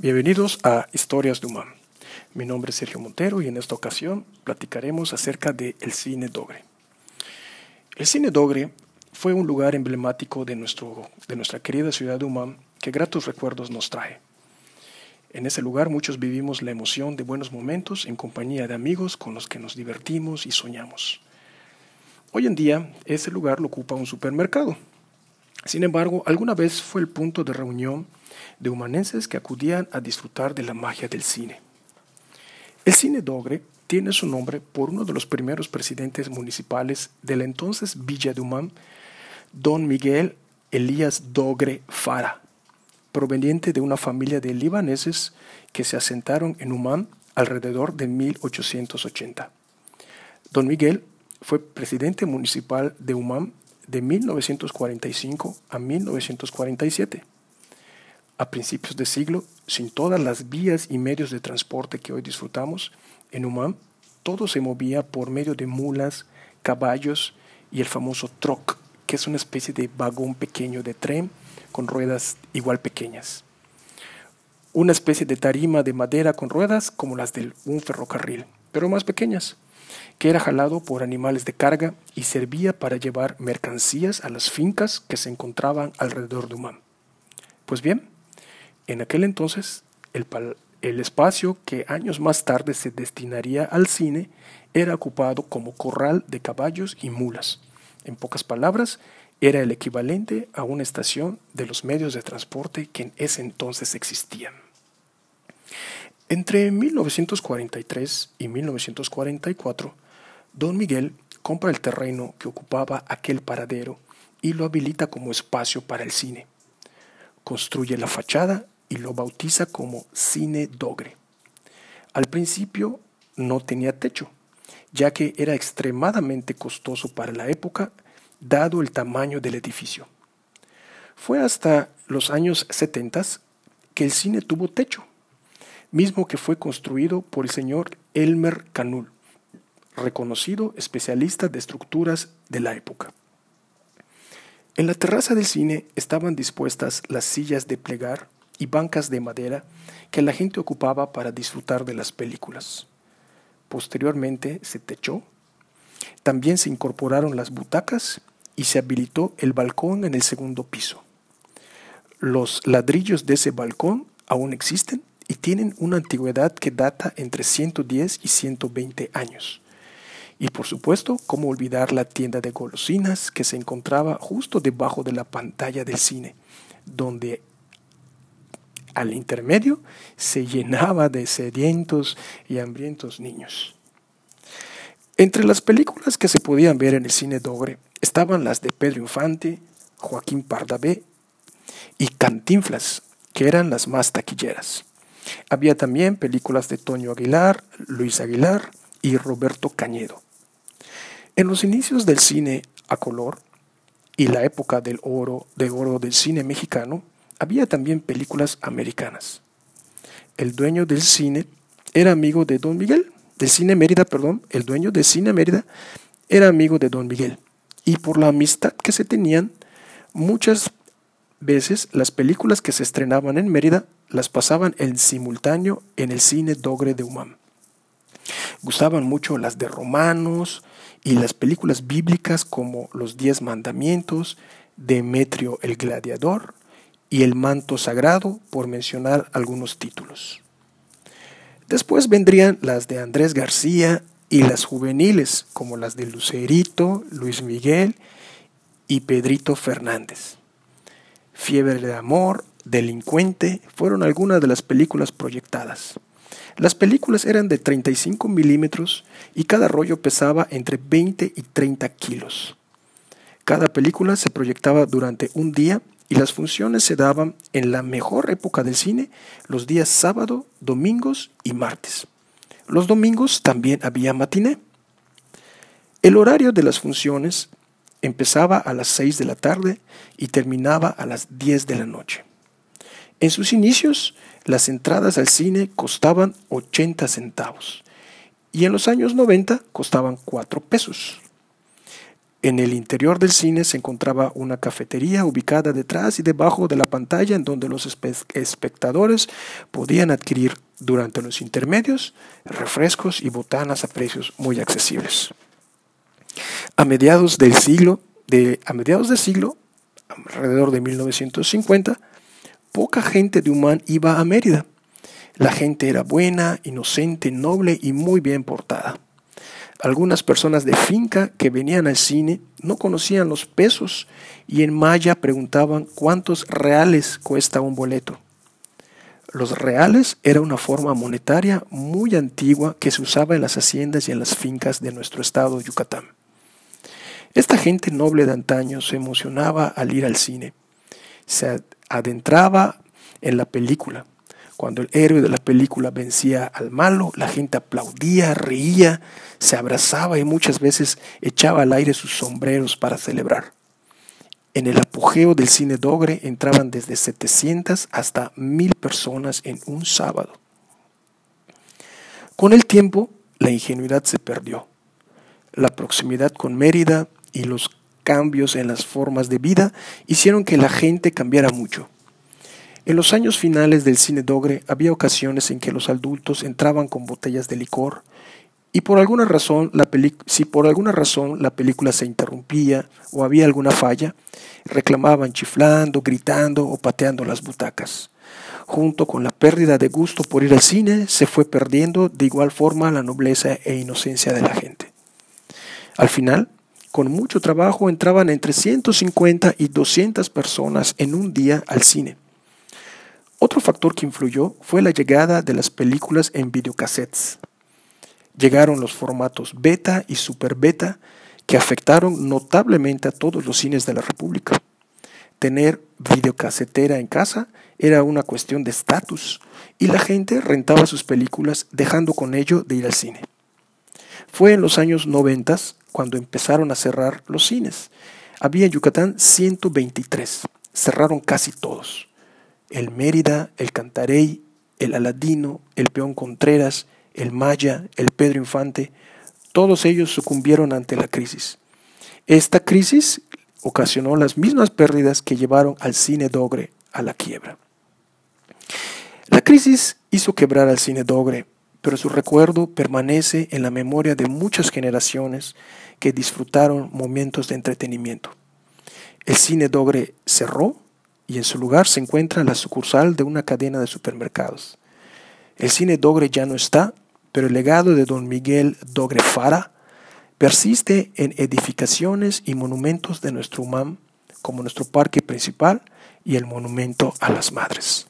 Bienvenidos a Historias de UMAM. Mi nombre es Sergio Montero y en esta ocasión platicaremos acerca del el cine Dogre. El cine Dogre fue un lugar emblemático de, nuestro, de nuestra querida ciudad de UMAM que gratos recuerdos nos trae. En ese lugar muchos vivimos la emoción de buenos momentos en compañía de amigos con los que nos divertimos y soñamos. Hoy en día ese lugar lo ocupa un supermercado. Sin embargo, alguna vez fue el punto de reunión de humanenses que acudían a disfrutar de la magia del cine. El cine Dogre tiene su nombre por uno de los primeros presidentes municipales de la entonces Villa de Humán, don Miguel Elías Dogre Fara, proveniente de una familia de libaneses que se asentaron en Humán alrededor de 1880. Don Miguel fue presidente municipal de Humán de 1945 a 1947 a principios de siglo, sin todas las vías y medios de transporte que hoy disfrutamos, en Humán todo se movía por medio de mulas, caballos y el famoso troc, que es una especie de vagón pequeño de tren con ruedas igual pequeñas. Una especie de tarima de madera con ruedas como las de un ferrocarril, pero más pequeñas, que era jalado por animales de carga y servía para llevar mercancías a las fincas que se encontraban alrededor de Humán. Pues bien, en aquel entonces, el, espacio que años más tarde se destinaría al cine era ocupado como corral de caballos y mulas. En pocas palabras, era el equivalente a una estación de los medios de transporte que en ese entonces existían. Entre 1943 y 1944, don Miguel compra el terreno que ocupaba aquel paradero y lo habilita como espacio para el cine. Construye la fachada y lo bautiza como Cine Dogre. Al principio no tenía techo, ya que era extremadamente costoso para la época, dado el tamaño del edificio. Fue hasta los años 70 que el cine tuvo techo, mismo que fue construido por el señor Elmer Canul, reconocido especialista de estructuras de la época. En la terraza del cine estaban dispuestas las sillas de plegar y bancas de madera que la gente ocupaba para disfrutar de las películas. Posteriormente se techó. También se incorporaron las butacas y se habilitó el balcón en el segundo piso. Los ladrillos de ese balcón aún existen y tienen una antigüedad que data entre 110 y 120 años. Y por supuesto, cómo olvidar la tienda de golosinas que se encontraba justo debajo de la pantalla del cine, donde al intermedio se llenaba de sedientos y hambrientos niños. Entre las películas que se podían ver en el cine Dogre estaban las de Pedro Infante, Joaquín Pardavé y Cantinflas, que eran las más taquilleras. Había también películas de Toño Aguilar, Luis Aguilar y Roberto Cañedo. En los inicios del cine a color y la época del oro de oro del cine mexicano, había también películas americanas. El dueño del cine era amigo de Don Miguel, del cine Mérida, perdón, el dueño del cine Mérida era amigo de Don Miguel. Y por la amistad que se tenían, muchas veces las películas que se estrenaban en Mérida las pasaban en simultáneo en el cine Dogre de Humam. Gustaban mucho las de romanos y las películas bíblicas como Los Diez Mandamientos, Demetrio el Gladiador, y el manto sagrado, por mencionar algunos títulos. Después vendrían las de Andrés García y las juveniles, como las de Lucerito, Luis Miguel y Pedrito Fernández. Fiebre de Amor, Delincuente, fueron algunas de las películas proyectadas. Las películas eran de 35 milímetros y cada rollo pesaba entre 20 y 30 kilos. Cada película se proyectaba durante un día y las funciones se daban en la mejor época del cine los días sábado, domingos y martes. Los domingos también había matiné. El horario de las funciones empezaba a las 6 de la tarde y terminaba a las 10 de la noche. En sus inicios, las entradas al cine costaban 80 centavos y en los años 90 costaban 4 pesos. En el interior del cine se encontraba una cafetería ubicada detrás y debajo de la pantalla en donde los espectadores podían adquirir durante los intermedios refrescos y botanas a precios muy accesibles. A mediados del siglo, de, a mediados del siglo, alrededor de 1950, poca gente de Humán iba a Mérida. La gente era buena, inocente, noble y muy bien portada. Algunas personas de finca que venían al cine no conocían los pesos y en maya preguntaban cuántos reales cuesta un boleto. Los reales era una forma monetaria muy antigua que se usaba en las haciendas y en las fincas de nuestro estado Yucatán. Esta gente noble de antaño se emocionaba al ir al cine. Se adentraba en la película, cuando el héroe de la película vencía al malo, la gente aplaudía, reía, se abrazaba y muchas veces echaba al aire sus sombreros para celebrar. En el apogeo del cine dogre entraban desde 700 hasta 1000 personas en un sábado. Con el tiempo, la ingenuidad se perdió. La proximidad con Mérida y los cambios en las formas de vida hicieron que la gente cambiara mucho. En los años finales del cine dogre había ocasiones en que los adultos entraban con botellas de licor y por alguna razón si por alguna razón la película se interrumpía o había alguna falla, reclamaban chiflando, gritando o pateando las butacas. Junto con la pérdida de gusto por ir al cine, se fue perdiendo de igual forma la nobleza e inocencia de la gente. Al final, con mucho trabajo entraban entre 150 y 200 personas en un día al cine otro factor que influyó fue la llegada de las películas en videocassettes. Llegaron los formatos beta y super beta que afectaron notablemente a todos los cines de la República. Tener videocasetera en casa era una cuestión de estatus y la gente rentaba sus películas dejando con ello de ir al cine. Fue en los años 90 cuando empezaron a cerrar los cines. Había en Yucatán 123, cerraron casi todos el Mérida, el Cantarey, el Aladino, el Peón Contreras, el Maya, el Pedro Infante, todos ellos sucumbieron ante la crisis. Esta crisis ocasionó las mismas pérdidas que llevaron al cine dogre a la quiebra. La crisis hizo quebrar al cine dogre, pero su recuerdo permanece en la memoria de muchas generaciones que disfrutaron momentos de entretenimiento. El cine dogre cerró y en su lugar se encuentra la sucursal de una cadena de supermercados. El cine Dogre ya no está, pero el legado de don Miguel Dogre Fara persiste en edificaciones y monumentos de nuestro UMAM, como nuestro parque principal y el monumento a las madres.